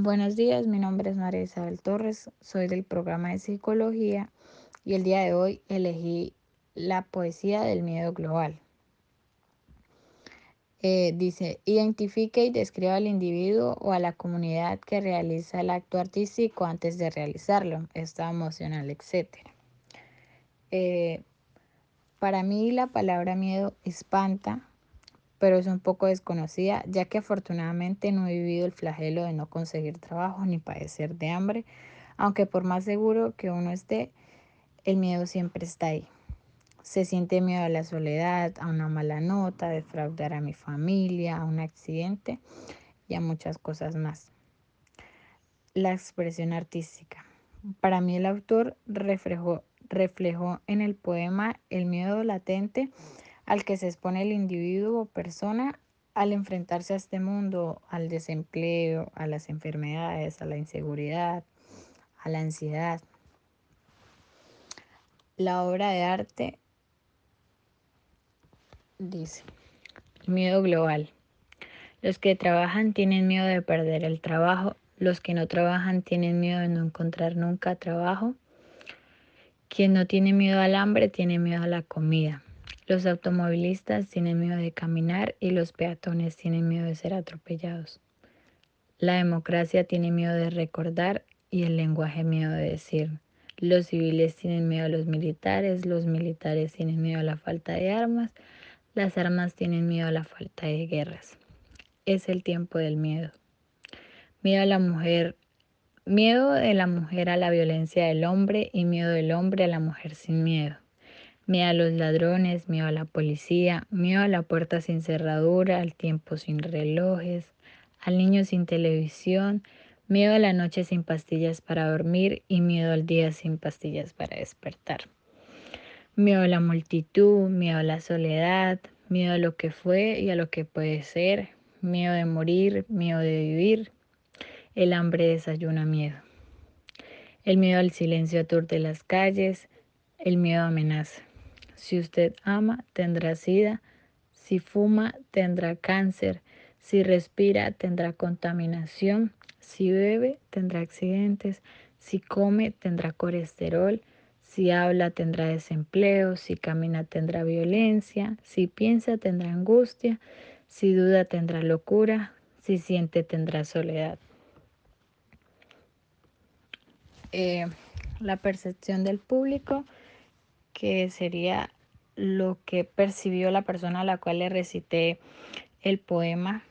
Buenos días, mi nombre es María Isabel Torres, soy del programa de psicología y el día de hoy elegí la poesía del miedo global. Eh, dice, identifique y describa al individuo o a la comunidad que realiza el acto artístico antes de realizarlo, estado emocional, etc. Eh, para mí la palabra miedo espanta, pero es un poco desconocida, ya que afortunadamente no he vivido el flagelo de no conseguir trabajo ni padecer de hambre, aunque por más seguro que uno esté, el miedo siempre está ahí. Se siente miedo a la soledad, a una mala nota, a defraudar a mi familia, a un accidente y a muchas cosas más. La expresión artística. Para mí el autor reflejó, reflejó en el poema el miedo latente al que se expone el individuo o persona al enfrentarse a este mundo, al desempleo, a las enfermedades, a la inseguridad, a la ansiedad. La obra de arte dice, miedo global. Los que trabajan tienen miedo de perder el trabajo, los que no trabajan tienen miedo de no encontrar nunca trabajo. Quien no tiene miedo al hambre tiene miedo a la comida. Los automovilistas tienen miedo de caminar y los peatones tienen miedo de ser atropellados. La democracia tiene miedo de recordar y el lenguaje miedo de decir. Los civiles tienen miedo a los militares, los militares tienen miedo a la falta de armas, las armas tienen miedo a la falta de guerras. Es el tiempo del miedo. Miedo a la mujer, miedo de la mujer a la violencia del hombre y miedo del hombre a la mujer sin miedo miedo a los ladrones, miedo a la policía, miedo a la puerta sin cerradura, al tiempo sin relojes, al niño sin televisión, miedo a la noche sin pastillas para dormir y miedo al día sin pastillas para despertar. Miedo a la multitud, miedo a la soledad, miedo a lo que fue y a lo que puede ser, miedo de morir, miedo de vivir. El hambre desayuna miedo. El miedo al silencio aturde las calles, el miedo amenaza. Si usted ama, tendrá sida. Si fuma, tendrá cáncer. Si respira, tendrá contaminación. Si bebe, tendrá accidentes. Si come, tendrá colesterol. Si habla, tendrá desempleo. Si camina, tendrá violencia. Si piensa, tendrá angustia. Si duda, tendrá locura. Si siente, tendrá soledad. Eh, la percepción del público que sería lo que percibió la persona a la cual le recité el poema,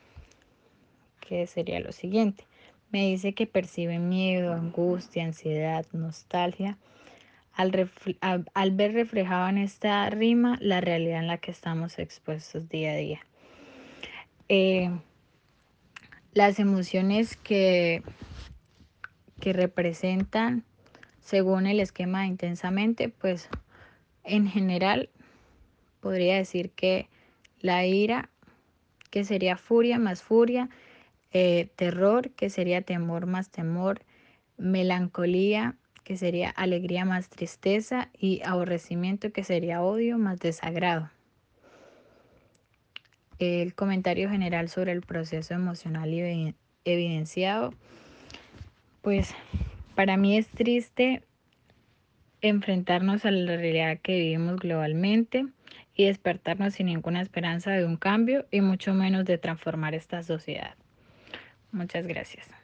que sería lo siguiente. Me dice que percibe miedo, angustia, ansiedad, nostalgia, al, ver reflejado en esta rima la realidad en la que estamos expuestos día a día. Eh, las emociones que, que representan según el esquema de intensamente, pues en general, podría decir que la ira, que sería furia más furia, eh, terror, que sería temor más temor, melancolía, que sería alegría más tristeza, y aborrecimiento, que sería odio más desagrado. El comentario general sobre el proceso emocional evidenciado, pues para mí es triste enfrentarnos a la realidad que vivimos globalmente y despertarnos sin ninguna esperanza de un cambio y mucho menos de transformar esta sociedad. Muchas gracias.